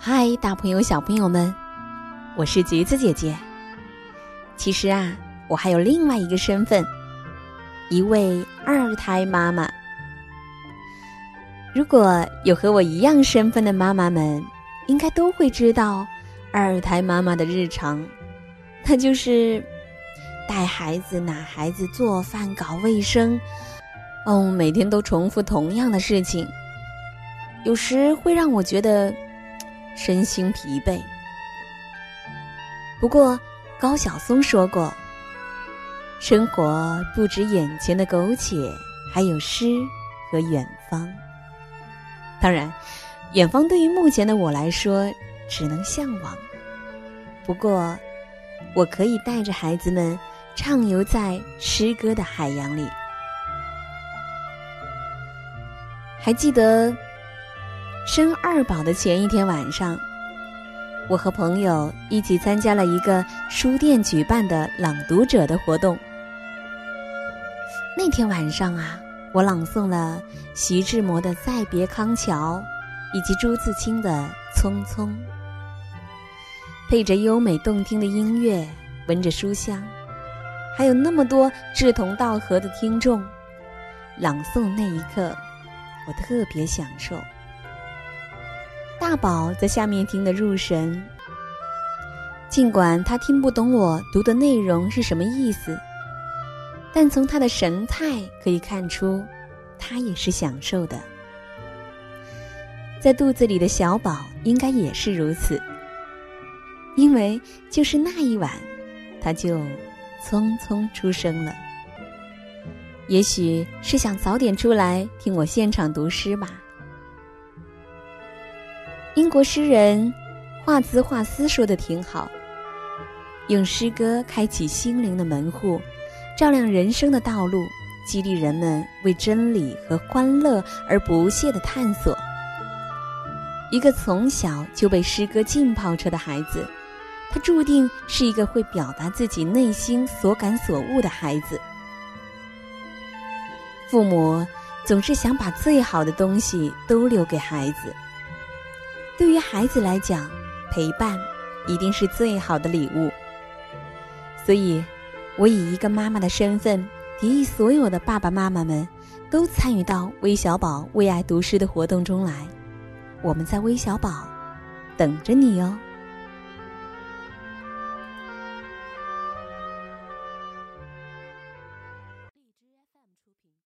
嗨，大朋友、小朋友们，我是橘子姐姐。其实啊，我还有另外一个身份，一位二胎妈妈。如果有和我一样身份的妈妈们，应该都会知道二胎妈妈的日常，那就是带孩子、拿孩子、做饭、搞卫生，哦，每天都重复同样的事情，有时会让我觉得。身心疲惫。不过，高晓松说过：“生活不止眼前的苟且，还有诗和远方。”当然，远方对于目前的我来说只能向往。不过，我可以带着孩子们畅游在诗歌的海洋里。还记得。生二宝的前一天晚上，我和朋友一起参加了一个书店举办的朗读者的活动。那天晚上啊，我朗诵了徐志摩的《再别康桥》，以及朱自清的《匆匆》，配着优美动听的音乐，闻着书香，还有那么多志同道合的听众。朗诵那一刻，我特别享受。大宝在下面听得入神，尽管他听不懂我读的内容是什么意思，但从他的神态可以看出，他也是享受的。在肚子里的小宝应该也是如此，因为就是那一晚，他就匆匆出生了。也许是想早点出来听我现场读诗吧。英国诗人华兹华斯说的挺好：“用诗歌开启心灵的门户，照亮人生的道路，激励人们为真理和欢乐而不懈的探索。”一个从小就被诗歌浸泡着的孩子，他注定是一个会表达自己内心所感所悟的孩子。父母总是想把最好的东西都留给孩子。对于孩子来讲，陪伴一定是最好的礼物。所以，我以一个妈妈的身份，提议所有的爸爸妈妈们都参与到微小宝为爱读诗的活动中来。我们在微小宝等着你哦。